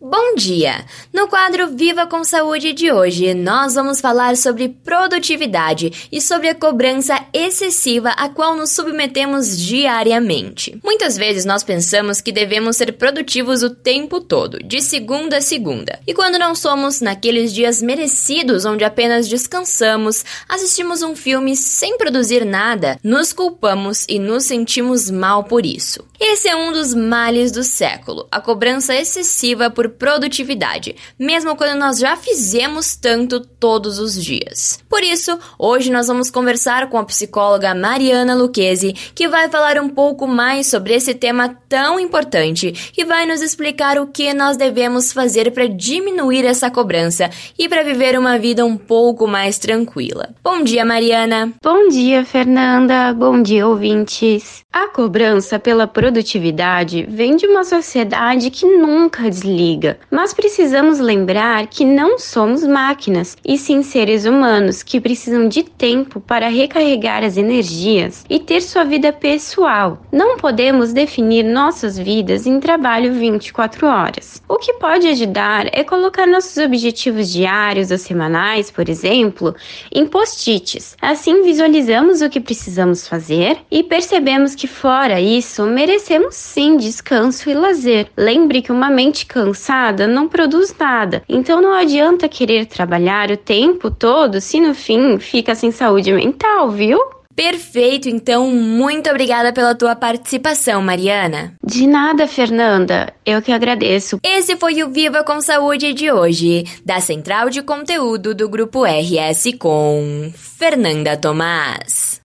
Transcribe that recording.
Bom dia! No quadro Viva com Saúde de hoje, nós vamos falar sobre produtividade e sobre a cobrança excessiva a qual nos submetemos diariamente. Muitas vezes nós pensamos que devemos ser produtivos o tempo todo, de segunda a segunda. E quando não somos, naqueles dias merecidos onde apenas descansamos, assistimos um filme sem produzir nada, nos culpamos e nos sentimos mal por isso. Esse é um dos males do século, a cobrança excessiva por produtividade, mesmo quando nós já fizemos tanto todos os dias. Por isso, hoje nós vamos conversar com a psicóloga Mariana Lucchesi, que vai falar um pouco mais sobre esse tema tão importante e vai nos explicar o que nós devemos fazer para diminuir essa cobrança e para viver uma vida um pouco mais tranquila. Bom dia, Mariana. Bom dia, Fernanda. Bom dia, ouvintes. A cobrança pela produtividade vem de uma sociedade que nunca desliga, mas precisamos lembrar que não somos máquinas, e sim seres humanos que precisam de tempo para recarregar as energias e ter sua vida pessoal. Não podemos definir nossas vidas em trabalho 24 horas. O que pode ajudar é colocar nossos objetivos diários ou semanais, por exemplo, em post-its. Assim visualizamos o que precisamos fazer e percebemos que fora isso, merecemos sim descanso e lazer. Lembre que uma mente cansada não produz nada, então não adianta querer trabalhar o tempo todo se no fim fica sem saúde mental, viu? Perfeito, então muito obrigada pela tua participação, Mariana. De nada, Fernanda. Eu que agradeço. Esse foi o Viva com Saúde de hoje, da Central de Conteúdo do Grupo RS com Fernanda Tomás.